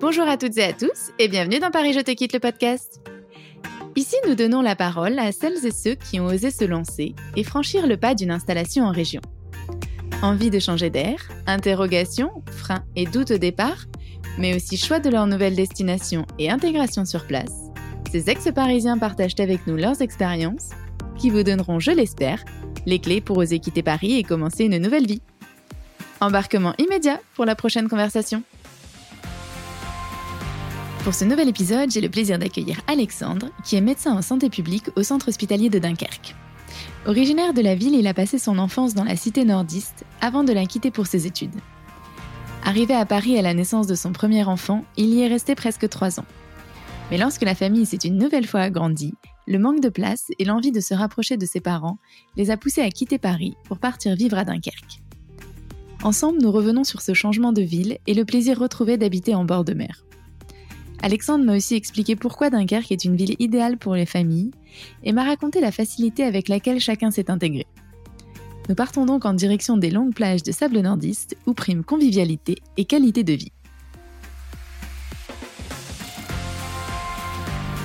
Bonjour à toutes et à tous et bienvenue dans Paris Je te quitte le podcast. Ici, nous donnons la parole à celles et ceux qui ont osé se lancer et franchir le pas d'une installation en région. Envie de changer d'air, interrogations, freins et doutes au départ, mais aussi choix de leur nouvelle destination et intégration sur place, ces ex-parisiens partagent avec nous leurs expériences qui vous donneront, je l'espère, les clés pour oser quitter Paris et commencer une nouvelle vie. Embarquement immédiat pour la prochaine conversation. Pour ce nouvel épisode, j'ai le plaisir d'accueillir Alexandre, qui est médecin en santé publique au centre hospitalier de Dunkerque. Originaire de la ville, il a passé son enfance dans la cité nordiste avant de la quitter pour ses études. Arrivé à Paris à la naissance de son premier enfant, il y est resté presque trois ans. Mais lorsque la famille s'est une nouvelle fois agrandie, le manque de place et l'envie de se rapprocher de ses parents les a poussés à quitter Paris pour partir vivre à Dunkerque. Ensemble, nous revenons sur ce changement de ville et le plaisir retrouvé d'habiter en bord de mer. Alexandre m'a aussi expliqué pourquoi Dunkerque est une ville idéale pour les familles et m'a raconté la facilité avec laquelle chacun s'est intégré. Nous partons donc en direction des longues plages de sable nordiste où priment convivialité et qualité de vie.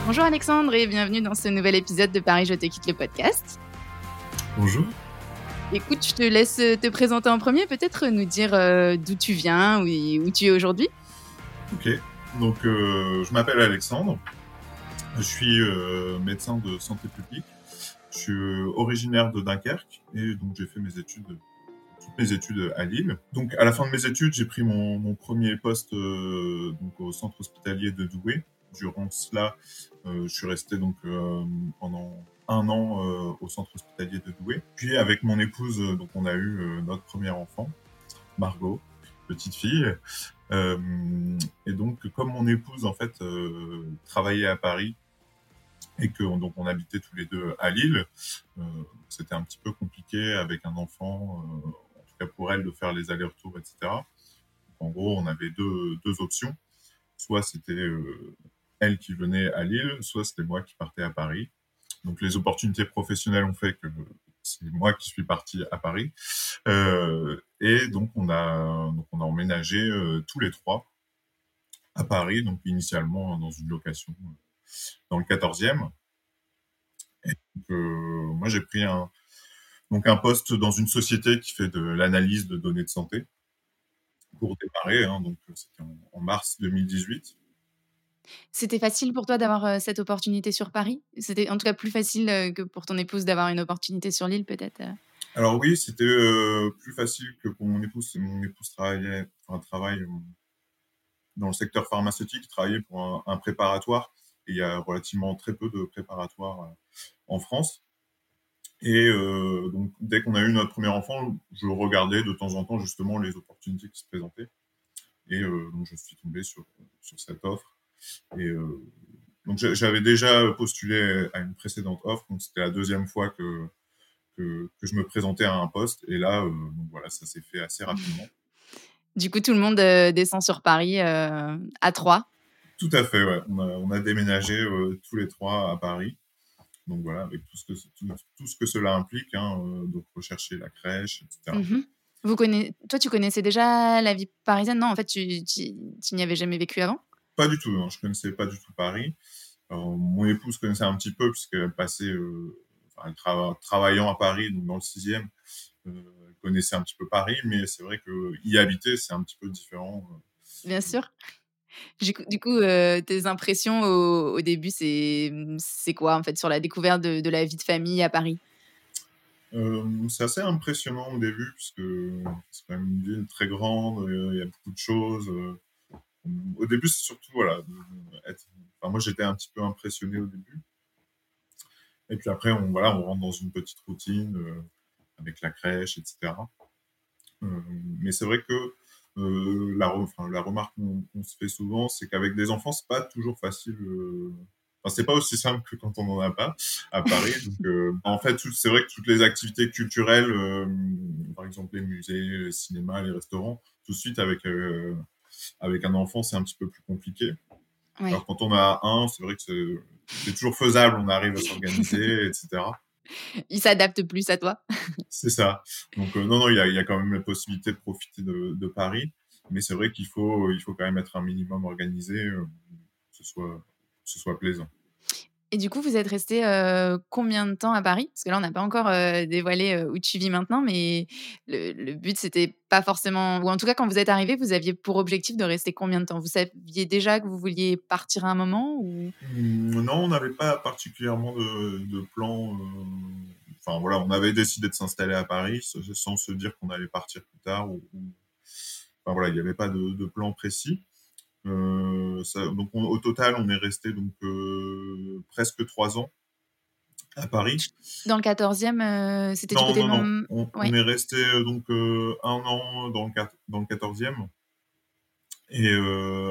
Bonjour Alexandre et bienvenue dans ce nouvel épisode de Paris Je te quitte le podcast. Bonjour. Écoute, je te laisse te présenter en premier, peut-être nous dire euh, d'où tu viens, ou où tu es aujourd'hui. Ok, donc, euh, je m'appelle Alexandre. Je suis euh, médecin de santé publique. Je suis originaire de Dunkerque et donc j'ai fait mes études, toutes mes études à Lille. Donc, à la fin de mes études, j'ai pris mon, premier poste euh, donc au centre hospitalier de Douai. Durant cela, je suis resté donc pendant un an au centre hospitalier de Douai. Puis avec mon épouse, donc on a eu notre premier enfant, Margot, petite fille. Euh, et donc, comme mon épouse en fait euh, travaillait à Paris et que donc on habitait tous les deux à Lille, euh, c'était un petit peu compliqué avec un enfant, en tout cas pour elle de faire les allers-retours, etc. en gros, on avait deux, deux options. Soit c'était elle qui venait à Lille, soit c'était moi qui partais à Paris. Donc les opportunités professionnelles ont fait que c'est moi qui suis parti à Paris. Euh, et donc on a emménagé euh, tous les trois à Paris, donc initialement dans une location euh, dans le 14e. Et donc, moi j'ai pris un donc un poste dans une société qui fait de l'analyse de données de santé pour démarrer. Hein, donc c'était en, mars 2018. C'était facile pour toi d'avoir cette opportunité sur Paris? C'était en tout cas plus facile que pour ton épouse d'avoir une opportunité sur l'île, peut-être Alors oui, c'était plus facile que pour mon épouse. Mon épouse travaillait, enfin, travaille dans le secteur pharmaceutique, travaillait pour un, préparatoire. Il y a relativement très peu de préparatoires en France. Et donc, dès qu'on a eu notre premier enfant, je regardais de temps en temps justement les opportunités qui se présentaient. Et donc, je suis tombé sur, sur cette offre et euh, donc j'avais déjà postulé à une précédente offre, donc c'était la deuxième fois que, que, je me présentais à un poste. Et là, euh, donc voilà, ça s'est fait assez rapidement. Du coup, tout le monde euh, descend sur Paris à trois. Tout à fait, ouais. On a, déménagé tous les trois à Paris. Donc voilà, avec tout ce que, tout, ce que cela implique, hein, donc rechercher la crèche, etc. Mhm. Vous connaissez, toi, tu connaissais déjà la vie parisienne? Non, en fait, tu, tu n'y avais jamais vécu avant? Pas du tout, hein. je connaissais pas du tout Paris. mon épouse connaissait un petit peu puisqu'elle passait, euh, enfin, travaillant à Paris, donc dans le sixième, euh, elle connaissait un petit peu Paris, mais c'est vrai que y habiter, c'est un petit peu différent. Euh. Bien sûr. Du coup, tes impressions au, début, c'est quoi en fait sur la découverte de, de, la vie de famille à Paris? C'est assez impressionnant au début puisque c'est quand même une ville très grande, il y a beaucoup de choses au début, c'est surtout, voilà, moi, j'étais un petit peu impressionné au début. Et puis après, on, voilà, on rentre dans une petite routine euh, avec la crèche, etc. Euh, mais c'est vrai que euh, la, remarque qu'on se fait souvent, c'est qu'avec des enfants, c'est pas toujours facile. Enfin, c'est pas aussi simple que quand on en a pas à Paris. Donc, en fait, c'est vrai que toutes les activités culturelles, par exemple les musées, les cinémas, les restaurants, tout de suite avec avec un enfant, c'est un petit peu plus compliqué. Alors quand on a un, c'est vrai que c'est toujours faisable, on arrive à s'organiser, etc. Il s'adapte plus à toi. c'est ça. Donc euh, non, non, il y a, y a, quand même la possibilité de profiter de, Paris. Mais c'est vrai qu'il faut, il faut quand même être un minimum organisé, que ce soit, que ce soit plaisant. Et du coup, vous êtes resté combien de temps à Paris? Parce que là, on n'a pas encore dévoilé où tu vis maintenant, mais le, le but, c'était pas forcément. Ou en tout cas, quand vous êtes arrivé, vous aviez pour objectif de rester combien de temps? Vous saviez déjà que vous vouliez partir à un moment ou... Mmh, non, on n'avait pas particulièrement de, de plan. Enfin, voilà, on avait décidé de s'installer à Paris sans se dire qu'on allait partir plus tard. Enfin, voilà, il n'y avait pas de, de plan précis. Euh, donc au total, on est resté donc euh, presque trois ans à Paris. Dans le 14e, euh, c'était du côté non, non. On, on, est resté donc un an dans le, dans le 14e. Et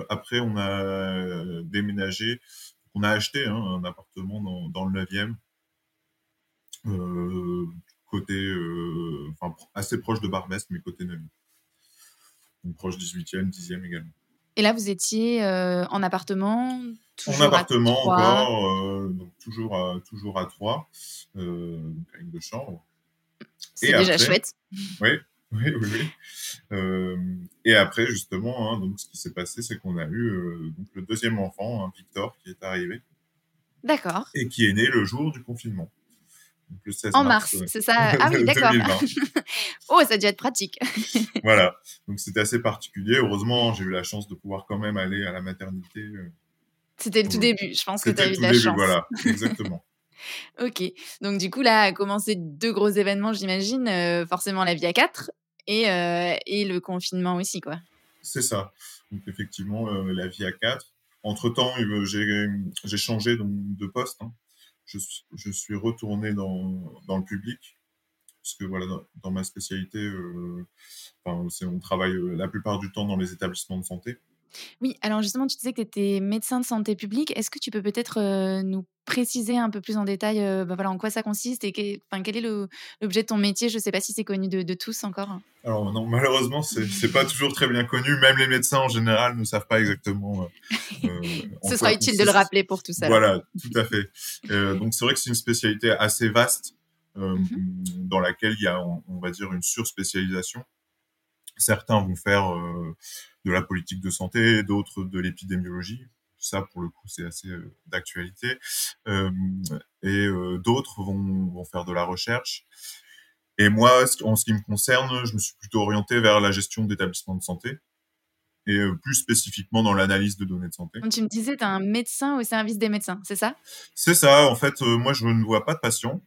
après, on a déménagé. On a acheté hein, un appartement dans, dans le 9e. côté, enfin, assez proche de Barbès, mais côté 9e. Donc proche 18e, 10e également. Et là, vous étiez euh, en appartement En appartement encore, euh, donc toujours à, toujours à euh, donc avec deux chambres. C'est déjà chouette. Oui, oui, oui. oui. Euh, et après, justement, hein, donc, ce qui s'est passé, c'est qu'on a eu euh, donc, le deuxième enfant, hein, Victor, qui est arrivé. D'accord. Et qui est né le jour du confinement le 16 en mars, c'est ça Ah oui, d'accord. oh, ça a dû être pratique. voilà, donc c'était assez particulier. Heureusement, j'ai eu la chance de pouvoir quand même aller à la maternité. Euh, c'était le tout début, je pense que tu as eu de la début, chance. Voilà, exactement. ok, donc du coup, là a commencé deux gros événements, j'imagine. Euh, forcément, la vie à 4 et, euh, et le confinement aussi, quoi. C'est ça. Donc effectivement, la vie à 4. Entre-temps, j'ai changé donc, de poste. Hein je, suis retourné dans, le public, puisque voilà, dans, ma spécialité, euh, on travaille euh, la plupart du temps dans les établissements de santé. Oui, alors justement, tu disais que tu étais médecin de santé publique. Est-ce que tu peux peut-être euh, nous préciser un peu plus en détail euh, bah voilà, en quoi ça consiste et quel est l'objet de ton métier? Je ne sais pas si c'est connu de, tous encore. Alors non, malheureusement, ce n'est pas toujours très bien connu. Même les médecins en général ne savent pas exactement. Euh, Ce sera utile de le rappeler pour tout ça. Voilà, tout à fait. donc c'est vrai que c'est une spécialité assez vaste mmh dans laquelle il y a, on, on va dire, une surspécialisation. Certains vont faire de la politique de santé, d'autres de l'épidémiologie. Ça, pour le coup, c'est assez euh, d'actualité. Euh, et euh, d'autres vont, vont faire de la recherche. Et moi, en ce qui me concerne, je me suis plutôt orienté vers la gestion d'établissements de santé et plus spécifiquement dans l'analyse de données de santé. Donc, tu me disais, tu es un médecin au service des médecins, c'est ça? C'est ça. En fait, moi, je ne vois pas de patients.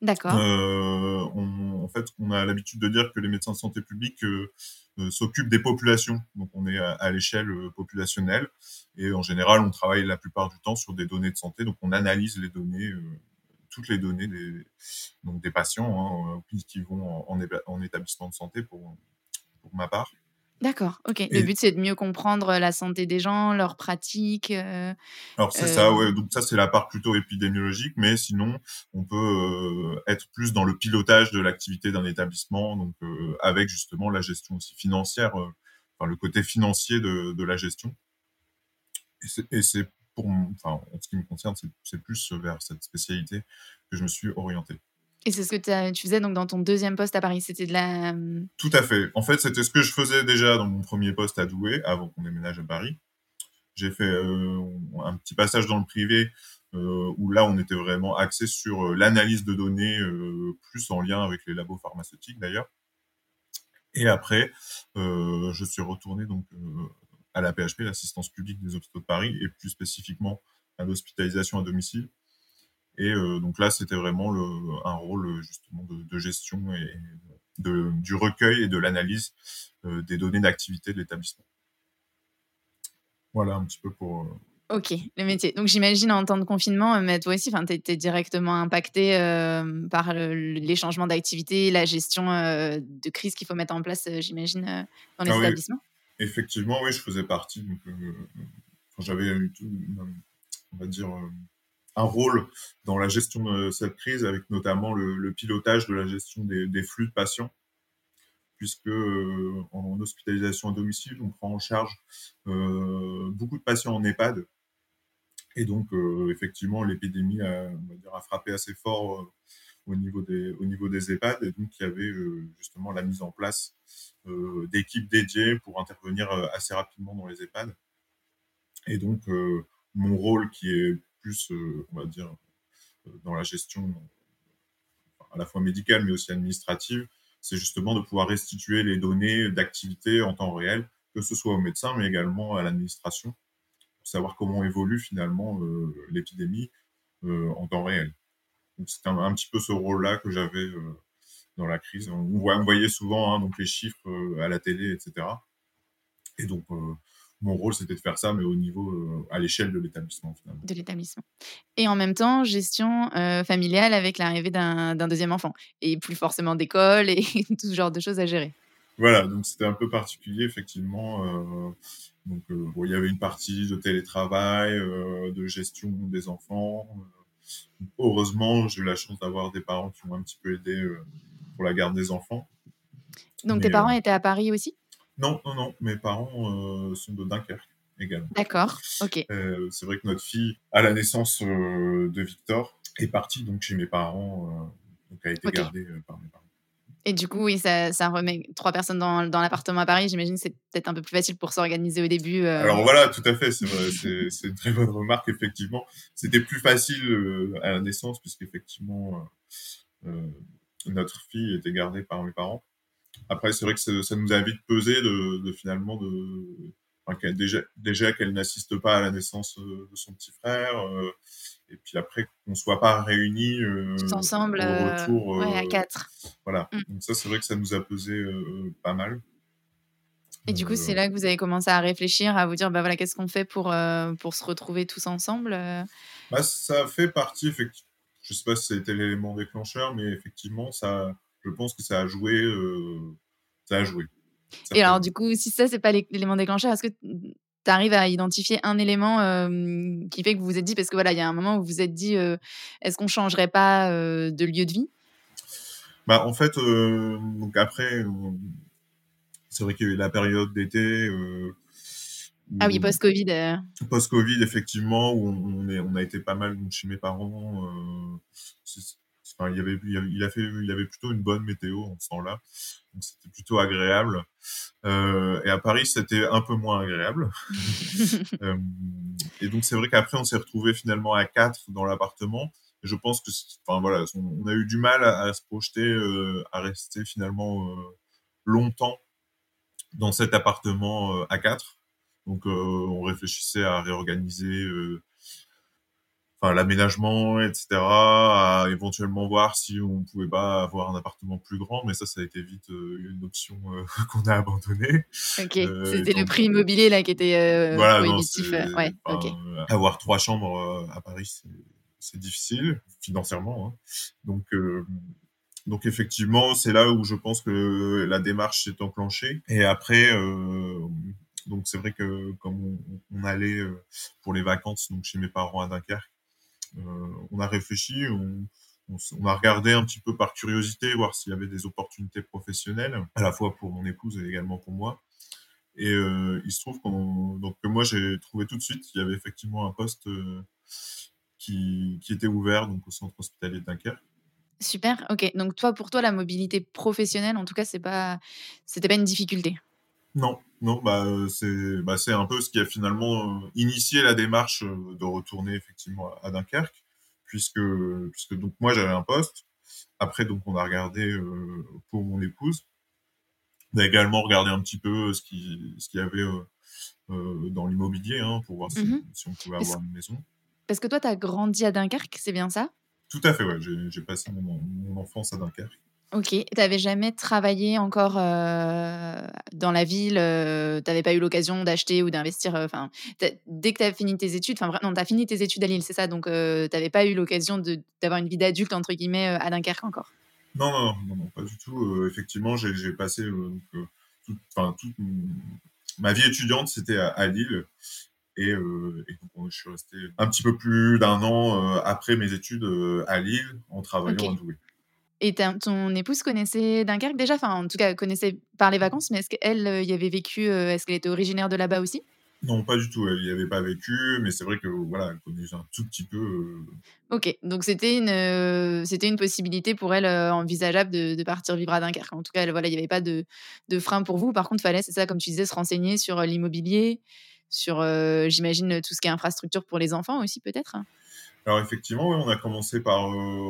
D'accord. Euh, en fait, on a l'habitude de dire que les médecins de santé publique euh, euh, s'occupent des populations. Donc, on est à, l'échelle populationnelle. Et en général, on travaille la plupart du temps sur des données de santé. Donc, on analyse les données, toutes les données des, donc des patients hein, qui vont en, en, établissement de santé pour, pour ma part. D'accord, ok. Le but, c'est de mieux comprendre la santé des gens, leurs pratiques. Euh, Alors, c'est ça, euh ouais. Donc, ça, c'est la part plutôt épidémiologique, mais sinon, on peut euh, être plus dans le pilotage de l'activité d'un établissement, donc avec justement la gestion aussi financière, enfin, le côté financier de, de la gestion. Et c'est pour, enfin, en ce qui me concerne, c'est plus vers cette spécialité que je me suis orienté. Et c'est ce que tu faisais donc dans ton deuxième poste à Paris, c'était de la... Tout à fait. En fait, c'était ce que je faisais déjà dans mon premier poste à Douai, avant qu'on déménage à Paris. J'ai fait euh, un petit passage dans le privé, euh, où là, on était vraiment axé sur euh, l'analyse de données, plus en lien avec les labos pharmaceutiques d'ailleurs. Et après, je suis retourné donc à la PHP, l'assistance publique des hôpitaux de Paris, et plus spécifiquement à l'hospitalisation à domicile et euh, donc là, c'était vraiment le, un rôle justement de, gestion et de, du recueil et de l'analyse euh, des données d'activité de l'établissement. Voilà un petit peu pour. Euh, ok, le métier. Donc j'imagine en temps de confinement, mais toi aussi, tu étais directement impacté par les changements d'activité, la gestion de crise qu'il faut mettre en place, j'imagine, dans les ah établissements. Effectivement, oui, je faisais partie. Donc, j'avais, on va dire, un rôle dans la gestion de cette crise, avec notamment le, pilotage de la gestion des, flux de patients, puisque euh, en hospitalisation à domicile, on prend en charge euh, beaucoup de patients en EHPAD. Et donc, euh, effectivement, l'épidémie a, frappé assez fort au niveau des, au niveau des EHPAD. Et donc, il y avait justement la mise en place d'équipes dédiées pour intervenir assez rapidement dans les EHPAD. Et donc, mon rôle qui est plus, on va dire, dans la gestion à la fois médicale mais aussi administrative, c'est justement de pouvoir restituer les données d'activité en temps réel, que ce soit aux médecins mais également à l'administration, pour savoir comment évolue finalement euh, l'épidémie euh, en temps réel. C'est un, petit peu ce rôle-là que j'avais euh, dans la crise. On, voyait souvent hein, donc les chiffres à la télé, etc. Et donc mon rôle, c'était de faire ça, mais au niveau, euh, à l'échelle de l'établissement, finalement. De l'établissement. Et en même temps, gestion euh, familiale avec l'arrivée d'un deuxième enfant. Et plus forcément d'école et tout ce genre de choses à gérer. Voilà, donc c'était un peu particulier, effectivement. Euh, donc, il y avait une partie de télétravail, de gestion des enfants. heureusement, j'ai eu la chance d'avoir des parents qui m'ont un petit peu aidé pour la garde des enfants. Donc, tes parents étaient à Paris aussi? Non, non, non. Mes parents euh, sont de Dunkerque également. D'accord, ok. Euh, c'est vrai que notre fille, à la naissance euh, de Victor, est partie donc chez mes parents, donc a été gardée par mes parents. Et du coup, oui, ça, ça remet trois personnes dans, dans l'appartement à Paris. J'imagine que c'est peut-être un peu plus facile pour s'organiser au début. Alors voilà, tout à fait. C'est c'est une très bonne remarque, effectivement. C'était plus facile à la naissance, puisqu'effectivement, notre fille était gardée par mes parents. Après, c'est vrai que ça nous a vite pesé de, de finalement de enfin, déjà, déjà qu'elle n'assiste pas à la naissance euh, de son petit frère, euh, et puis après qu'on soit pas réunis euh, ensemble au retour, ouais, à quatre. Voilà. Mm. Donc ça, c'est vrai que ça nous a pesé pas mal. Et du coup, c'est là que vous avez commencé à réfléchir, à vous dire, bah voilà, qu'est-ce qu'on fait pour, pour se retrouver tous ensemble bah, Ça fait partie, effectivement. Je sais pas si c'était l'élément déclencheur, mais effectivement, ça, je pense que ça a joué. Euh, ça a joué. et alors, du coup, si ça, c'est pas l'élément déclencheur, est-ce que tu arrives à identifier un élément euh, qui fait que vous vous êtes dit, parce que voilà, il y a un moment où vous vous êtes dit, euh, est-ce qu'on changerait pas de lieu de vie? Bah, En fait, donc après, c'est vrai qu'il y a eu la période d'été. ah oui, post-Covid. Post-Covid, effectivement, où on, est, on a été pas mal chez mes parents il, y avait, il, a fait, il avait plutôt une bonne météo en ce temps-là, donc c'était plutôt agréable. Euh, et à Paris, c'était un peu moins agréable. euh, et donc c'est vrai qu'après, on s'est retrouvé finalement à quatre dans l'appartement. Je pense que, enfin voilà, on, a eu du mal à, se projeter, euh, à rester finalement longtemps dans cet appartement à quatre. Donc on réfléchissait à réorganiser enfin l'aménagement, etc. À éventuellement voir si on pouvait pas avoir un appartement plus grand, mais ça, ça a été vite euh, une option euh, qu'on a abandonnée. Ok, euh, c'était le prix immobilier là qui était voilà, prohibitif. ouais, Avoir trois chambres à Paris, c'est difficile financièrement. Hein. Donc donc effectivement, c'est là où je pense que la démarche s'est enclenchée. Et après, donc c'est vrai que comme on, on allait pour les vacances donc chez mes parents à Dunkerque, on a réfléchi, on, a regardé un petit peu par curiosité, voir s'il y avait des opportunités professionnelles, à la fois pour mon épouse et également pour moi. Et euh, il se trouve que moi, j'ai trouvé tout de suite qu'il y avait effectivement un poste euh, qui, était ouvert au centre hospitalier de. Super, ok. Donc toi, pour toi, la mobilité professionnelle, en tout cas, c'est pas, pas une difficulté? Non, non, bah c'est bah, un peu ce qui a finalement euh, initié la démarche euh, de retourner effectivement à Dunkerque, puisque puisque donc moi j'avais un poste. Après donc on a regardé euh, pour mon épouse. On a également regardé un petit peu ce qui ce qu'il y avait dans l'immobilier hein, pour voir si, mmh on pouvait avoir une maison. Parce que toi, tu as grandi à Dunkerque, c'est bien ça? Tout à fait, ouais. J'ai passé mon, mon enfance à Dunkerque. Ok, tu n'avais jamais travaillé encore euh, dans la ville, euh, tu n'avais pas eu l'occasion d'acheter ou d'investir. Euh, dès que tu as fini tes études, enfin non, tu as fini tes études à Lille, c'est ça. Donc, tu n'avais pas eu l'occasion d'avoir une vie d'adulte entre guillemets à Dunkerque encore? Non, non, non, non, pas du tout. effectivement, j'ai passé toute, toute, ma vie étudiante, c'était à, Lille. Et, donc, je suis resté un petit peu plus d'un an après mes études à Lille en travaillant à Douai. Et ton épouse connaissait Dunkerque déjà? Enfin, en tout cas, connaissait par les vacances, mais est-ce qu'elle euh, y avait vécu euh, Est-ce qu'elle était originaire de là-bas aussi? Non, pas du tout. Elle n'y avait pas vécu, mais c'est vrai que voilà, elle connaissait un tout petit peu. Euh, ok, donc c'était une, c'était une possibilité pour elle envisageable de, de, partir vivre à Dunkerque. En tout cas, voilà, il n'y avait pas de, de, frein pour vous. Par contre, fallait, c'est ça, comme tu disais, se renseigner sur l'immobilier, sur, j'imagine, tout ce qui est infrastructure pour les enfants aussi, peut-être? Alors effectivement, on a commencé par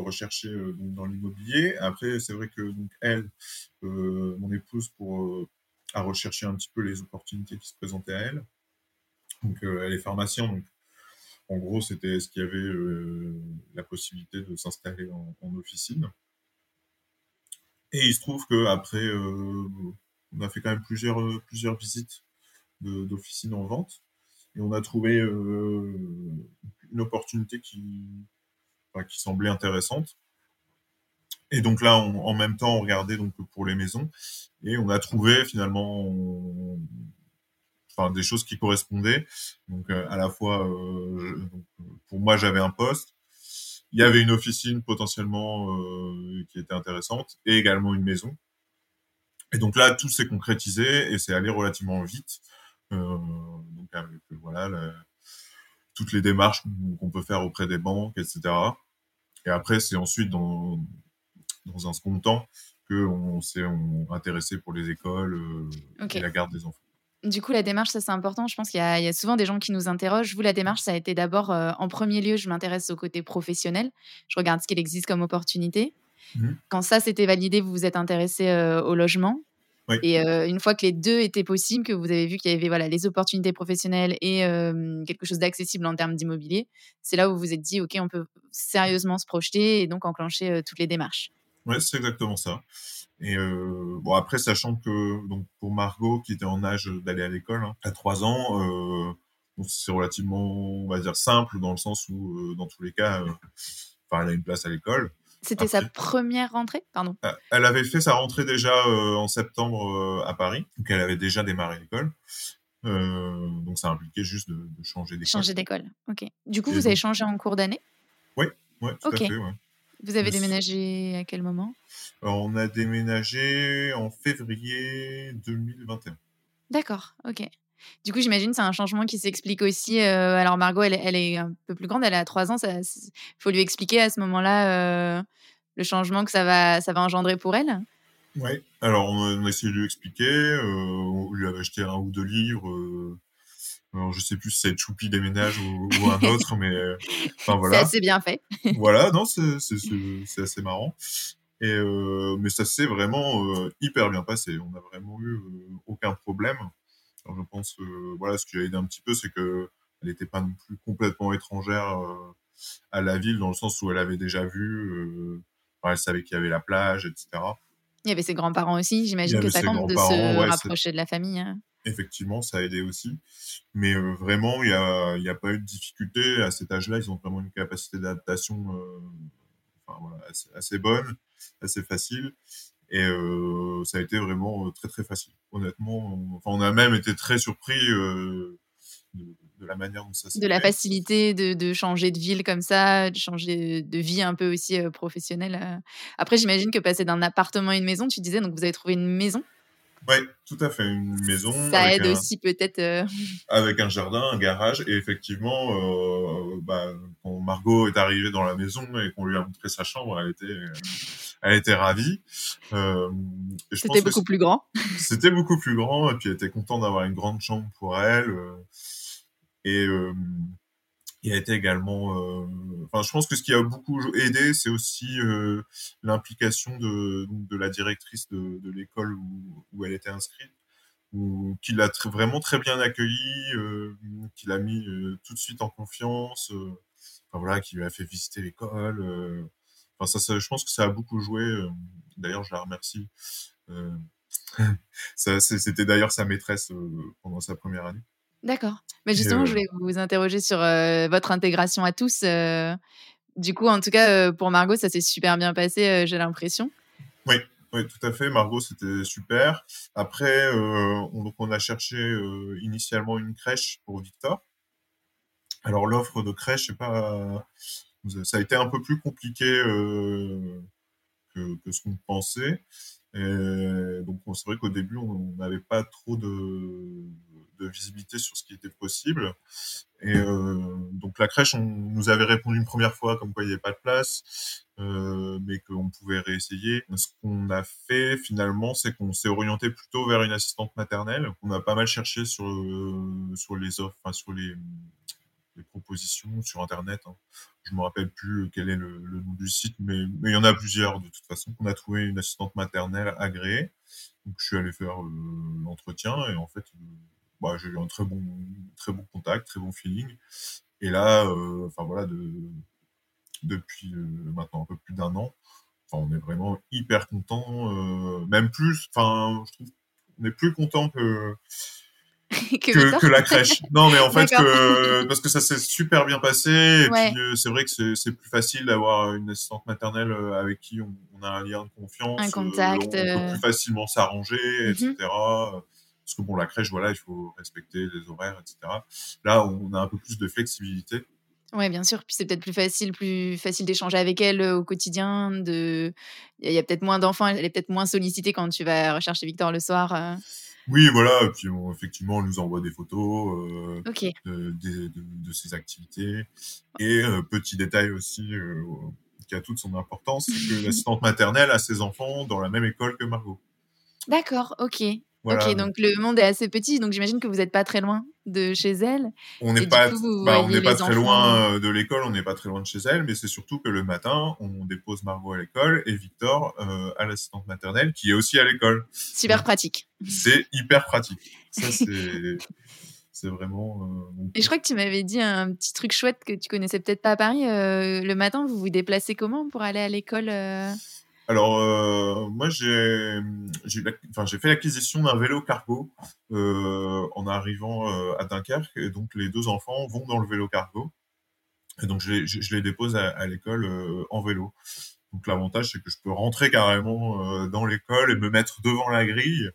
rechercher dans l'immobilier. Après, c'est vrai que donc, elle, mon épouse, pour a recherché un petit peu les opportunités qui se présentaient à elle. Donc, euh, elle est pharmacien, donc en gros, c'était ce qu'il y avait euh, la possibilité de s'installer en, officine. Et il se trouve qu'après, euh, on a fait quand même plusieurs, plusieurs visites d'officines en vente. Et on a trouvé une opportunité qui, semblait intéressante. Et donc là, en même temps, on regardait donc pour les maisons et on a trouvé finalement des choses qui correspondaient. Donc euh, à la fois, euh, pour moi, j'avais un poste. Il y avait une officine potentiellement euh, qui était intéressante et également une maison. Et donc là, tout s'est concrétisé et c'est allé relativement vite. Donc avec voilà toutes les démarches qu'on peut faire auprès des banques, etc. Et après, c'est ensuite dans, dans un second temps qu'on s'est intéressé pour les écoles et la garde des enfants. Du coup, la démarche, ça c'est important. Je pense qu'il y, a souvent des gens qui nous interrogent. Vous, la démarche, ça a été d'abord, euh, en premier lieu, je m'intéresse au côté professionnel. Je regarde ce qu'il existe comme opportunité. Mmh. Quand ça s'était validé, vous vous êtes intéressé euh, au logement. Et euh, une fois que les deux étaient possibles, que vous avez vu qu'il y avait voilà, les opportunités professionnelles et quelque chose d'accessible en termes d'immobilier, c'est là où vous vous êtes dit, OK, on peut sérieusement se projeter et donc enclencher toutes les démarches. Oui, c'est exactement ça. Et bon après, sachant que donc pour Margot qui était en âge d'aller à l'école hein, à 3 ans, c'est relativement, on va dire simple dans le sens où dans tous les cas, elle a une place à l'école. C'était sa première rentrée, pardon? Euh, elle avait fait sa rentrée déjà en septembre à Paris, donc elle avait déjà démarré l'école. donc ça impliquait juste de, de changer d'école. Changer d'école, ok. Du coup, vous avez changé en cours d'année? Oui, ouais, tout à fait. Ouais. Vous avez déménagé à quel moment? On a déménagé en février 2021. D'accord, ok. Du coup, j'imagine c'est un changement qui s'explique aussi. Euh, alors, Margot, elle, elle, est un peu plus grande, elle a 3 ans. Il faut lui expliquer à ce moment-là euh, le changement que ça va, ça va engendrer pour elle? Oui, alors on a essayé de lui expliquer. Euh, on lui avait acheté un ou deux livres alors, je sais plus si c'est Choupi déménage ou, ou un autre, mais enfin voilà. C'est assez bien fait. voilà, non, c'est assez marrant. Et mais ça s'est vraiment hyper bien passé. On n'a vraiment eu aucun problème. Je pense, voilà, ce qui a aidé un petit peu, c'est que elle n'était pas non plus complètement étrangère à la ville, dans le sens où elle avait déjà vu, elle savait qu'il y avait la plage, etc. Il y avait ses grands-parents aussi. J'imagine que ça compte de se rapprocher de la famille. Hein effectivement, ça a aidé aussi. Mais euh, vraiment, il n'y a, y a, pas eu de difficulté. À cet âge-là, ils ont vraiment une capacité d'adaptation euh, assez, bonne, assez facile. Et euh, ça a été vraiment très, très facile. Honnêtement, on, enfin, on a même été très surpris de, la manière dont ça s'est De la facilité de, de, changer de ville comme ça, de changer de vie un peu aussi professionnelle. Après, j'imagine que passer d'un appartement à une maison, tu disais, donc vous avez trouvé une maison? Oui, tout à fait. Une maison. Ça aide aussi peut-être. Euh, avec un jardin, un garage. Et effectivement, euh, bah, quand Margot est arrivée dans la maison et qu'on lui a montré sa chambre, elle était, elle était ravie. Euh, c'était beaucoup plus grand. C'était beaucoup plus grand. Et puis elle était contente d'avoir une grande chambre pour elle. et il a été également. Euh, enfin, je pense que ce qui a beaucoup aidé, c'est aussi euh, l'implication de, la directrice de, l'école où, elle était inscrite, où, qui l'a vraiment très bien accueillie, euh, qui l'a mis euh, tout de suite en confiance, voilà, qui lui a fait visiter l'école. Enfin, ça, je pense que ça a beaucoup joué. D'ailleurs, je la remercie. C'était d'ailleurs sa maîtresse pendant sa première année. D'accord. Mais justement, je voulais vous interroger sur euh, votre intégration à tous. Euh. du coup, en tout cas, euh, pour Margot, ça s'est super bien passé, j'ai l'impression. Oui, oui, tout à fait. Margot, c'était super. Après, on, donc on a cherché initialement une crèche pour Victor. Alors l'offre de crèche, pas, ça a été un peu plus compliqué que, que, ce qu'on pensait. Et donc c'est vrai qu'au début, on n'avait pas trop de de visibilité sur ce qui était possible. Et donc la crèche, nous avait répondu une première fois comme quoi il n'y avait pas de place, mais qu'on pouvait réessayer. Ce qu'on a fait finalement, c'est qu'on s'est orienté plutôt vers une assistante maternelle. On a pas mal cherché sur sur les offres, sur les propositions sur Internet. Hein. Je me rappelle plus quel est le, nom du site, mais, mais, il y en a plusieurs de toute façon. On a trouvé une assistante maternelle agréée. Donc je suis allé faire euh, l'entretien et en fait, euh, bah, j'ai eu un très bon, très bon contact, très bon feeling. Et là, euh, enfin voilà, de, depuis maintenant un peu plus d'un an, on est vraiment hyper content, même plus. Enfin, je trouve, on est plus content que que, que, la crèche. Non, mais en fait, que, parce que ça s'est super bien passé. Et puis, euh, c'est vrai que c'est plus facile d'avoir une assistante maternelle euh, avec qui on, on, a un lien de confiance. Un contact. on, peut plus facilement s'arranger, etc. Parce que bon, la crèche, voilà, il faut respecter les horaires, etc. Là, on a un peu plus de flexibilité. Oui, bien sûr. Puis c'est peut-être plus facile, plus facile d'échanger avec elle au quotidien. De, il y a, peut-être moins d'enfants. Elle est peut-être moins sollicitée quand tu vas rechercher Victor le soir. Oui, voilà. Et puis effectivement, on nous envoie des photos euh, de, de, de, ses activités. Et euh, petit détail aussi euh, qui a toute son importance, c'est que l'assistante maternelle a ses enfants dans la même école que Margot. D'accord, ok. Ok, donc le monde est assez petit, donc j'imagine que vous n'êtes pas très loin de chez elle. On n'est pas, bah, on n'est pas très loin euh, de l'école, on n'est pas très loin de chez elle, mais c'est surtout que le matin, on dépose Margot à l'école et Victor euh, à l'assistante maternelle, qui est aussi à l'école. Super pratique. C'est hyper pratique. Ça, c'est. c'est vraiment. Euh, et je crois que tu m'avais dit un petit truc chouette que tu connaissais peut-être pas à Paris. le matin, vous vous déplacez comment pour aller à l'école alors, euh, moi, j'ai fait l'acquisition d'un vélo cargo euh, en arrivant euh, à Dunkerque. Et donc, les deux enfants vont dans le vélo cargo. Et donc, je les, dépose à, l'école euh, en vélo. Donc, l'avantage, c'est que je peux rentrer carrément dans l'école et me mettre devant la grille.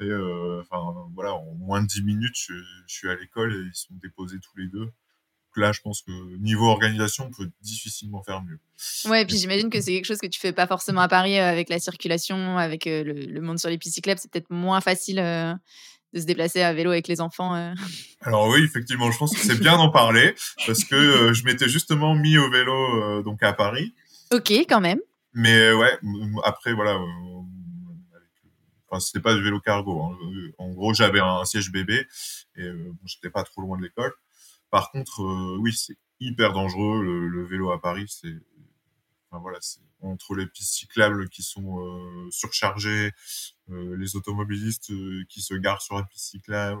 Et enfin, voilà, en moins de 10 minutes, je suis à l'école et ils sont déposés tous les deux là, je pense que niveau organisation, on peut difficilement faire mieux. Ouais, et puis j'imagine que c'est quelque chose que tu fais pas forcément à Paris euh, avec la circulation, avec euh, le, monde sur les pistes cyclables. C'est peut-être moins facile euh, de se déplacer à vélo avec les enfants. Alors oui, effectivement, je pense que c'est bien d'en parler parce que je m'étais justement mis au vélo donc à Paris. Ok, quand même. Mais ouais, après voilà. Enfin, c'était pas du vélo cargo. Hein. En gros, j'avais un siège bébé et bon, j'étais pas trop loin de l'école. Par contre, euh, oui, c'est hyper dangereux. Le, vélo à Paris, c'est entre les pistes cyclables qui sont euh, surchargées, euh, les automobilistes qui se garent sur la piste cyclable.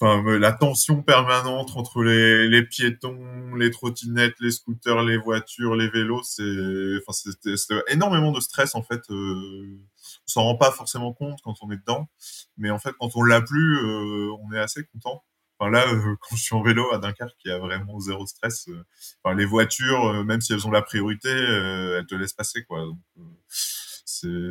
Enfin, la tension permanente entre les, piétons, les trottinettes, les scooters, les voitures, les vélos, c'est, énormément de stress en fait. on s'en rend pas forcément compte quand on est dedans, mais en fait, quand on l'a plus, on est assez content. Enfin là, euh, quand je suis en vélo à Dunkerque, il y a vraiment zéro stress. Euh. Enfin, les voitures, euh, même si elles ont la priorité, elles te laissent passer, quoi.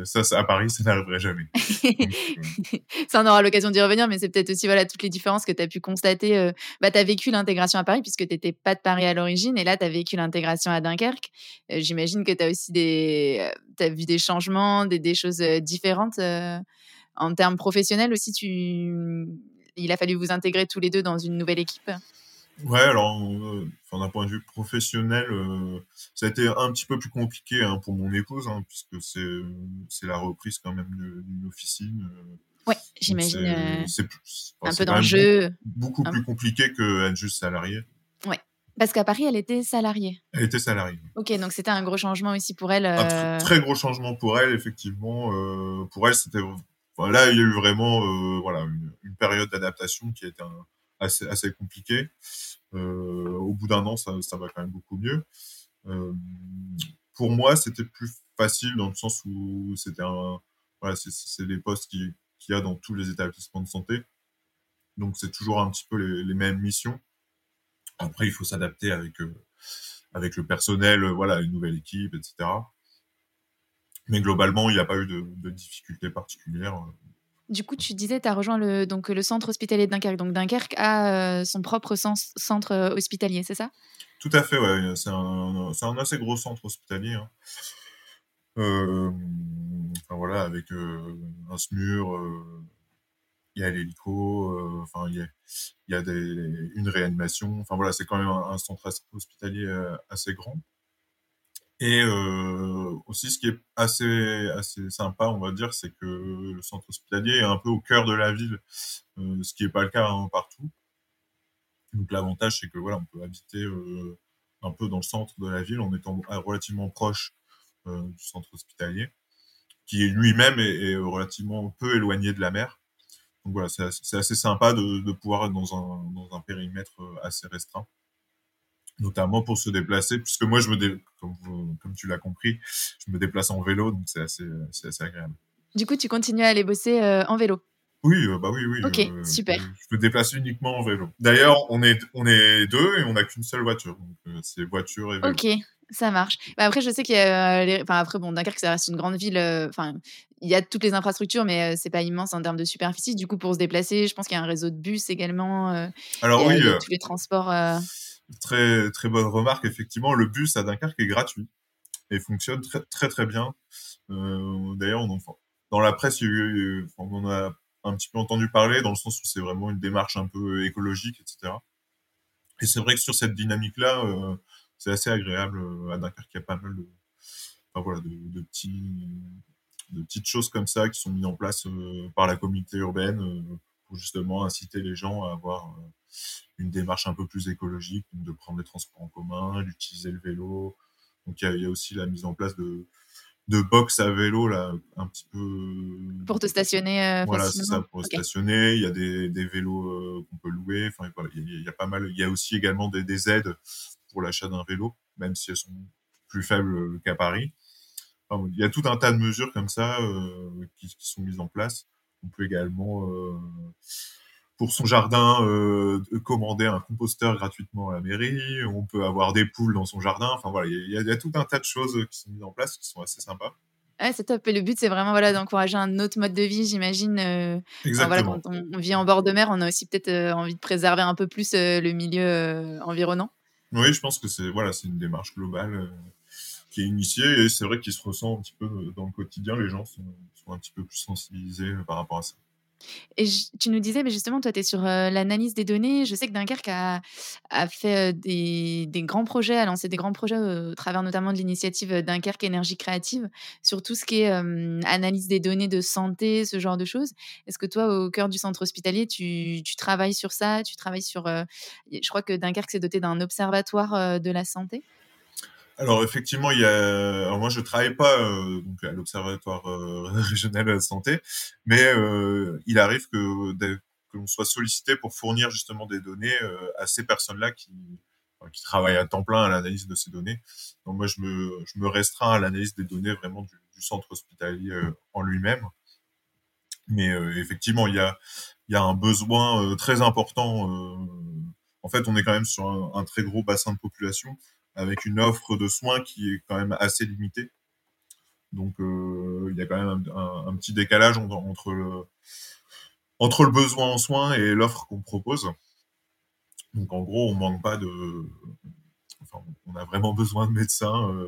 Ça, à Paris, ça n'arriverait jamais. ça, on aura l'occasion d'y revenir, mais c'est peut-être aussi voilà, toutes les différences que tu as pu constater. bah, tu as vécu l'intégration à Paris puisque tu n'étais pas de Paris à l'origine, et là, tu as vécu l'intégration à Dunkerque. J'imagine que tu as aussi des, as vu des changements, des, des choses différentes. en termes professionnels aussi, tu il a fallu vous intégrer tous les deux dans une nouvelle équipe? Ouais, alors, euh, d'un point de vue professionnel, euh, ça a été un petit peu plus compliqué hein, pour mon épouse, hein, puisque c'est la reprise quand même d'une officine. Euh. ouais, j'imagine. C'est un peu d'enjeu. Beaucoup, plus compliqué qu'être juste salarié. Ouais. Parce qu'à Paris, elle était salariée. Elle était salariée. Ok, donc c'était un gros changement aussi pour elle. Un très, gros changement pour elle, effectivement. pour elle, c'était là, il y a eu vraiment euh, voilà une, période d'adaptation qui a été assez, compliquée. Euh, au bout d'un an, ça, va quand même beaucoup mieux. Euh, pour moi, c'était plus facile dans le sens où c'était un voilà, c'est des postes qu'il qui y a dans tous les établissements de santé. Donc c'est toujours un petit peu les, les, mêmes missions. Après, il faut s'adapter avec avec le personnel, voilà, une nouvelle équipe, etc. Mais globalement, il n'y a pas eu de, de difficultés particulières. Du coup, tu disais, tu as rejoint le, donc, le centre hospitalier de Dunkerque. Donc Dunkerque a euh, son propre centre euh, hospitalier, c'est ça? Tout à fait, ouais. C'est un, un, assez gros centre hospitalier. Hein. Euh, enfin, voilà, avec un SMUR, il y a l'hélico, enfin il y a, y a des, une réanimation. Enfin voilà, c'est quand même un, centre hospitalier assez grand. Et euh, aussi, ce qui est assez assez sympa, on va dire, c'est que le centre hospitalier est un peu au cœur de la ville, euh, ce qui n'est pas le cas hein, partout. Donc l'avantage, c'est que voilà, on peut habiter euh, un peu dans le centre de la ville en étant relativement proche du centre hospitalier, qui lui-même est, relativement peu éloigné de la mer. Donc voilà, c'est assez, assez, sympa de, de, pouvoir être dans un, dans un périmètre assez restreint notamment pour se déplacer, puisque moi, je me dé... comme, comme tu l'as compris, je me déplace en vélo, donc c'est assez, assez agréable. Du coup, tu continues à aller bosser euh, en vélo oui, euh, bah oui, oui. Ok, euh, super. Je me déplace uniquement en vélo. D'ailleurs, on est, on est deux et on n'a qu'une seule voiture. Donc, c'est voiture et vélo. Ok, ça marche. Bah après, je sais qu'il y a. Les... Enfin, après, bon, Dunkerque, ça reste une grande ville. Enfin, il y a toutes les infrastructures, mais c'est pas immense en termes de superficie. Du coup, pour se déplacer, je pense qu'il y a un réseau de bus également. Alors, oui. tous les transports. Très, très bonne remarque. Effectivement, le bus à Dunkerque est gratuit et fonctionne très, très, bien. Euh, D'ailleurs, dans la presse, on en a un petit peu entendu parler dans le sens où c'est vraiment une démarche un peu écologique, etc. Et c'est vrai que sur cette dynamique-là, euh, c'est assez agréable euh, à Dunkerque. Il y a pas mal de, petites choses comme ça qui sont mises en place par la communauté urbaine pour justement inciter les gens à avoir euh, une démarche un peu plus écologique, de prendre les transports en commun, d'utiliser le vélo. Donc il y, y a, aussi la mise en place de, de box à vélo là, un petit peu pour te stationner. Euh, voilà, c'est ça pour okay. stationner. Il y a des, des vélos euh, qu'on peut louer. Enfin voilà, il y, a, il y, a pas mal. Il y a aussi également des, des aides pour l'achat d'un vélo, même si elles sont plus faibles qu'à Paris. Enfin, il y a tout un tas de mesures comme ça euh, qui, qui, sont mises en place. On peut également euh, pour son jardin euh, commander un composteur gratuitement à la mairie. On peut avoir des poules dans son jardin. Enfin voilà, il y, y, a tout un tas de choses qui sont mises en place qui sont assez sympas. Ouais, c'est top. Et le but, c'est vraiment voilà, d'encourager un autre mode de vie, j'imagine. Euh, Exactement. Voilà, quand on, on, vit en bord de mer, on a aussi peut-être euh, envie de préserver un peu plus euh, le milieu environnant. Oui, je pense que c'est voilà, c'est une démarche globale qui est initiée et c'est vrai qu'il se ressent un petit peu dans le quotidien. Les gens sont, un petit peu plus sensibilisés par rapport à ça. Et tu nous disais, mais justement, toi, tu es sur euh, l'analyse des données. Je sais que Dunkerque a, fait euh, des, grands projets, a lancé des grands projets euh, au travers notamment de l'initiative Dunkerque Énergie Créative sur tout ce qui est euh, analyse des données de santé, ce genre de choses. Est-ce que toi, au cœur du centre hospitalier, tu travailles sur ça? Tu travailles sur. je crois que Dunkerque s'est doté d'un observatoire de la santé? Alors effectivement, il y a. Moi, je travaille pas euh, donc à l'Observatoire euh, régional de la santé, mais euh, il arrive que que l'on soit sollicité pour fournir justement des données à ces personnes-là qui qui travaillent à temps plein à l'analyse de ces données. Donc moi, je me je me restreins à l'analyse des données vraiment du, centre hospitalier en lui-même. Mais effectivement, il y a il y a un besoin très important. en fait, on est quand même sur un très gros bassin de population avec une offre de soins qui est quand même assez limitée. Donc euh, il y a quand même un, un, un petit décalage entre, entre, le, entre le besoin en soins et l'offre qu'on propose. Donc en gros, on manque pas de. Enfin, on a vraiment besoin de médecins euh,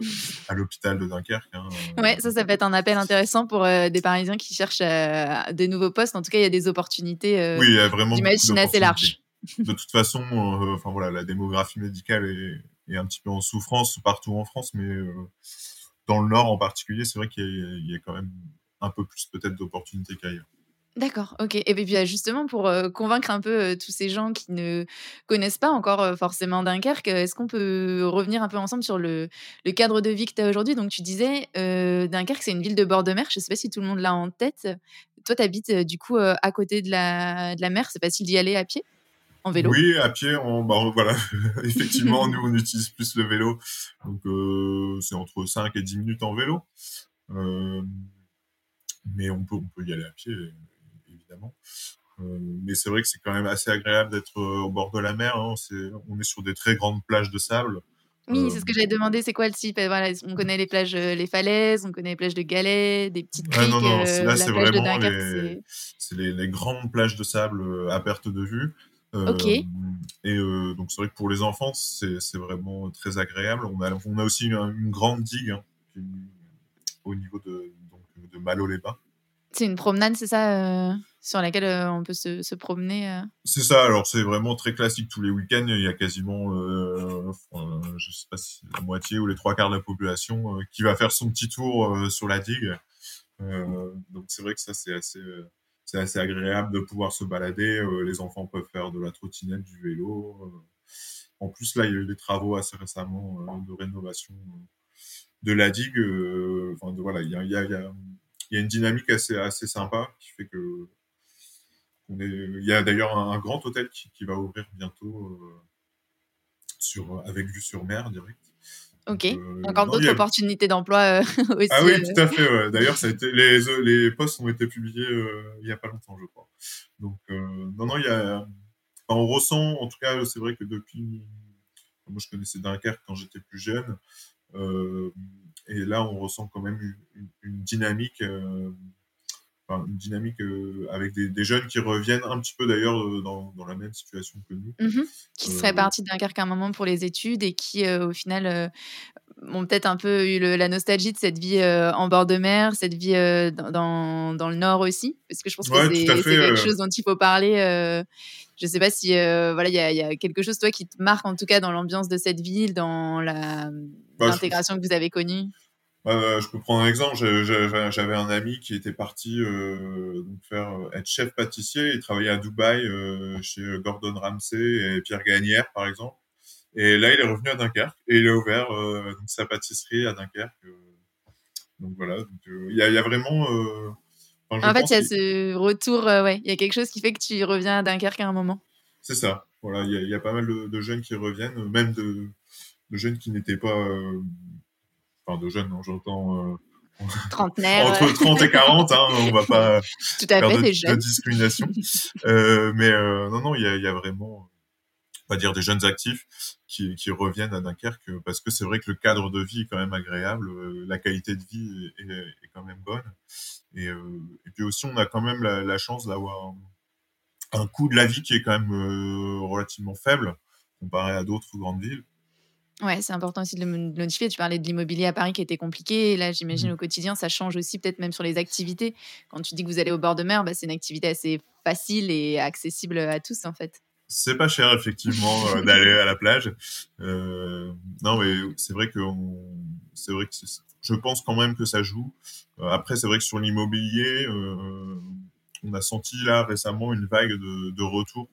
à l'hôpital de Dunkerque. Hein. Ouais, ça, ça peut être un appel intéressant pour euh, des Parisiens qui cherchent des nouveaux postes. En tout cas, il y a des opportunités. Oui, il y a vraiment. J'imagine assez large. De toute façon, enfin voilà, la démographie médicale est, est un petit peu en souffrance partout en France, mais euh, dans le Nord en particulier, c'est vrai qu'il y, a quand même un peu plus peut-être d'opportunités qu'ailleurs. D'accord, ok. Et puis justement, pour euh, convaincre un peu euh, tous ces gens qui ne connaissent pas encore forcément Dunkerque, est-ce qu'on peut revenir un peu ensemble sur le, cadre de vie que tu as aujourd'hui? Donc tu disais, Dunkerque, c'est une ville de bord de mer. Je ne sais pas si tout le monde l'a en tête. Toi, tu habites du coup à côté de la, de la mer. C'est facile d'y aller à pied? En vélo Oui, à pied, on, bah, voilà. Effectivement, nous, on utilise plus le vélo. Donc, euh, c'est entre 5 et 10 minutes en vélo. Euh, mais on peut, on peut y aller à pied, évidemment. Euh, mais c'est vrai que c'est quand même assez agréable d'être au bord de la mer. Hein. Est, on est sur des très grandes plages de sable. Oui, c'est ce que j'avais demandé. C'est quoi le type? Voilà, On connaît les plages, les falaises, on connaît les plages de galets, des petites criques. Ah non, non, là, c'est vraiment les, les, les, grandes plages de sable à perte de vue. Euh, ok. Et euh, donc c'est vrai que pour les enfants, c'est vraiment très agréable. On a, on a aussi une, une grande digue hein, au niveau de, donc, de Malo-les-Bains. C'est une promenade, c'est ça euh, sur laquelle on peut se, promener. C'est ça. Alors c'est vraiment très classique. Tous les week-ends, il y a quasiment, je sais pas si la moitié ou les trois quarts de la population qui va faire son petit tour sur la digue. donc c'est vrai que ça c'est assez c'est assez agréable de pouvoir se balader. les enfants peuvent faire de la trottinette, du vélo. En plus, là, il y a eu des travaux assez récemment de rénovation de la digue. Enfin, voilà, il y a, une dynamique assez, sympa qui fait que il y a d'ailleurs un, grand hôtel qui, va ouvrir bientôt euh, sur, avec vue sur mer direct. Ok. Euh, Encore d'autres opportunités d'emploi euh, aussi. Ah oui, tout à fait. D'ailleurs, ça a été les, les posts ont été publiés il n'y a pas longtemps, je crois. Donc non, non, il y a. on ressent, en tout cas, c'est vrai que depuis, moi je connaissais Dunkerque quand j'étais plus jeune, et là on ressent quand même une, une dynamique une dynamique euh, avec des, jeunes qui reviennent un petit peu d'ailleurs euh, dans, dans, la même situation que nous. Mmh qui seraient euh, partis d'un à un moment pour les études et qui, au final, ont peut-être un peu eu la nostalgie de cette vie en bord de mer, cette vie dans, dans, le nord aussi. Parce que je pense que c'est quelque chose dont il faut parler. je ne sais pas si voilà, il y, y, a quelque chose, toi, qui te marque en tout cas dans l'ambiance de cette ville, dans bah, l'intégration que vous avez connue? Euh, je peux prendre un exemple. J'avais un ami qui était parti euh, faire euh, être chef pâtissier. Il travaillait à Dubaï euh, chez Gordon Ramsay et Pierre Gagnère, par exemple. Et là, il est revenu à Dunkerque et il a ouvert sa pâtisserie à Dunkerque. donc voilà. Il y, a, y, a, vraiment. en fait, il y a ce retour. ouais, il y a quelque chose qui fait que tu reviens à Dunkerque à un moment. C'est ça. Voilà, il y, y, a pas mal de, de, jeunes qui reviennent, même de, de jeunes qui n'étaient pas enfin de jeunes, hein, j'entends euh, entre 30 et 40, hein, on va pas Tout à faire fait, de, de, discrimination. euh, mais euh, non, non, il y a, y a, vraiment, on va dire, des jeunes actifs qui, qui reviennent à Dunkerque parce que c'est vrai que le cadre de vie est quand même agréable, la qualité de vie est, est, quand même bonne. Et, euh, et, puis aussi, on a quand même la, la chance d'avoir un coût de la vie qui est quand même relativement faible comparé à d'autres grandes villes. Ouais, c'est important aussi de le notifier. Tu parlais de l'immobilier à Paris qui était compliqué. là, j'imagine mmh. au quotidien, ça change aussi peut-être même sur les activités. Quand tu dis que vous allez au bord de mer, bah, c'est une activité assez facile et accessible à tous en fait. C'est pas cher effectivement euh, d'aller à la plage. Euh, non, mais c'est vrai que c'est vrai que je pense quand même que ça joue. Euh, après, c'est vrai que sur l'immobilier, on a senti là récemment une vague de, de retour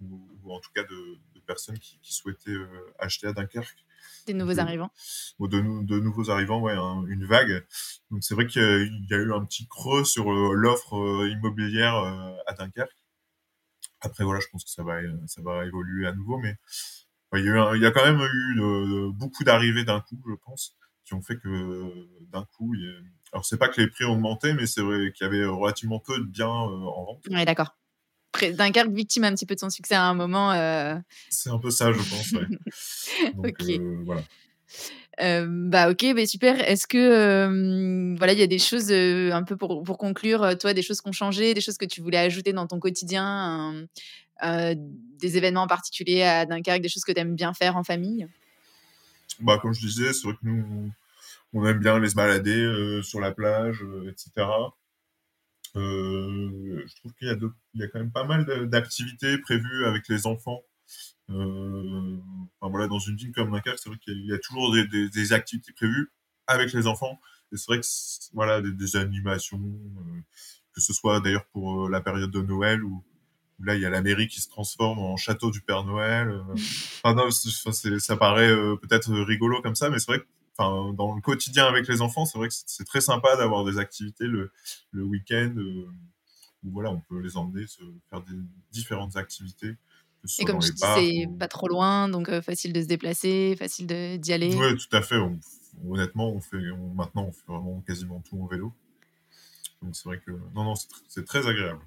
ou, ou, en tout cas de, personnes qui, souhaitaient euh, acheter à Dunkerque. Des nouveaux arrivants de, de, nouveaux arrivants, ouais, une vague. Donc c'est vrai qu'il y, a eu un petit creux sur euh, l'offre euh, immobilière à Dunkerque. Après voilà, je pense que ça va, ça va évoluer à nouveau, mais il, y a il y a quand même eu beaucoup d'arrivées d'un coup, je pense, qui ont fait que d'un coup, il y a... alors c'est pas que les prix ont augmenté, mais c'est vrai qu'il y avait relativement peu de biens en vente. Oui, d'accord. Dunkerque victime un petit peu de son succès à un moment. Euh. C'est un peu ça, je pense. ok. Euh, voilà. Euh, bah ok, bah super. Est-ce que voilà, il y a des choses un peu pour, pour, conclure, toi, des choses qui ont changé, des choses que tu voulais ajouter dans ton quotidien, des événements particuliers à Dunkerque, des choses que tu aimes bien faire en famille? Bah comme je disais, c'est vrai que nous on aime bien aller se balader sur la plage, etc. Euh, je trouve qu'il y, a il y a quand même pas mal d'activités prévues avec les enfants. Euh, enfin, voilà, dans une ville comme Dunkerque, c'est vrai qu'il y a toujours des, des, des, activités prévues avec les enfants. Et c'est vrai que voilà, des, des animations, euh, que ce soit d'ailleurs pour euh, la période de Noël où, où, là il y a la mairie qui se transforme en château du Père Noël. Euh. enfin, non, ça paraît peut-être rigolo comme ça, mais c'est vrai que dans le quotidien avec les enfants, c'est vrai que c'est très sympa d'avoir des activités le, le week-end euh, où voilà, on peut les emmener se faire des différentes activités. Et comme tu dis, c'est pas trop loin, donc euh, facile de se déplacer, facile d'y aller. Oui, tout à fait. honnêtement, on fait, maintenant, on fait vraiment quasiment tout en vélo. Donc c'est vrai que non, non, c'est très agréable.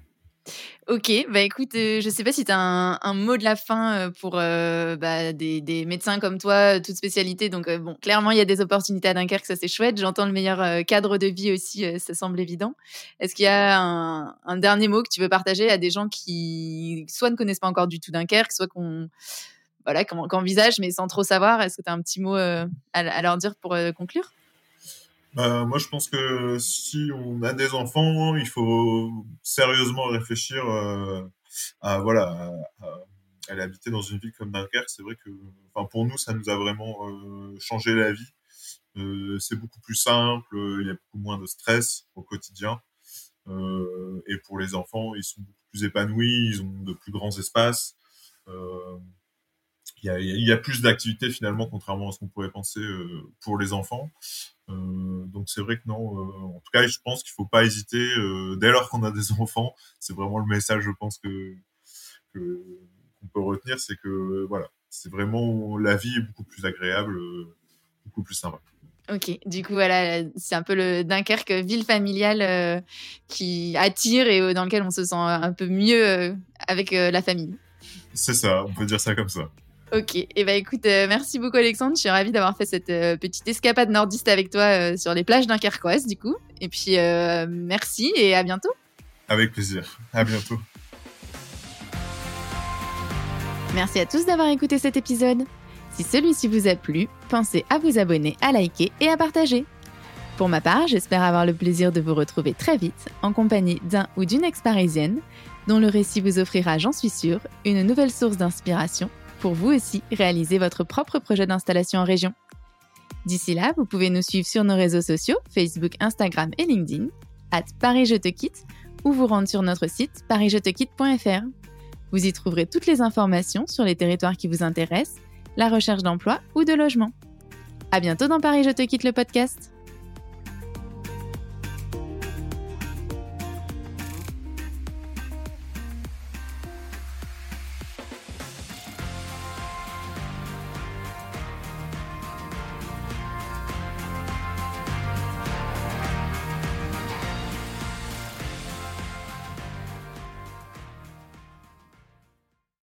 Ok, bah écoute, euh, je sais pas si tu as un, mot de la fin euh, pour euh, bah, des, médecins comme toi, toute spécialité. Donc, bon, clairement, il y a des opportunités à Dunkerque, ça c'est chouette. J'entends le meilleur cadre de vie aussi, ça semble évident. Est-ce qu'il y a un, dernier mot que tu veux partager à des gens qui soit ne connaissent pas encore du tout Dunkerque, soit qu'on voilà, qu'envisagent mais sans trop savoir? Est-ce que tu as un petit mot à, leur dire pour conclure? Bah, moi, je pense que si on a des enfants, il faut sérieusement réfléchir euh, à voilà à, à, habiter dans une ville comme Dunkerque. C'est vrai que, enfin, pour nous, ça nous a vraiment euh, changé la vie. Euh, c'est beaucoup plus simple, il y a beaucoup moins de stress au quotidien. Euh, et pour les enfants, ils sont beaucoup plus épanouis, ils ont de plus grands espaces. Euh, il y, a, il y a plus d'activités finalement, contrairement à ce qu'on pourrait penser pour les enfants. Euh, donc c'est vrai que non. Euh, en tout cas, je pense qu'il faut pas hésiter euh, dès lors qu'on a des enfants. C'est vraiment le message, je pense que qu'on peut retenir, c'est que voilà, c'est vraiment la vie est beaucoup plus agréable, beaucoup plus sympa. Ok, du coup voilà, c'est un peu le Dunkerque ville familiale qui attire et dans lequel on se sent un peu mieux avec la famille. C'est ça, on peut dire ça comme ça. Ok, et eh ben écoute, euh, merci beaucoup Alexandre, je suis ravie d'avoir fait cette euh, petite escapade nordiste avec toi euh, sur les plages dunkerquoises du coup. Et puis merci et à bientôt. Avec plaisir, à bientôt. Merci à tous d'avoir écouté cet épisode. Si celui-ci vous a plu, pensez à vous abonner, à liker et à partager. Pour ma part, j'espère avoir le plaisir de vous retrouver très vite en compagnie d'un ou d'une ex-parisienne dont le récit vous offrira, j'en suis sûre, une nouvelle source d'inspiration pour vous aussi réaliser votre propre projet d'installation en région. D'ici là, vous pouvez nous suivre sur nos réseaux sociaux, Facebook, Instagram et LinkedIn, at Paris Je Te Quitte, ou vous rendre sur notre site parisjetequitte.fr. Vous y trouverez toutes les informations sur les territoires qui vous intéressent, la recherche d'emploi ou de logement. À bientôt dans Paris Je Te Quitte le podcast.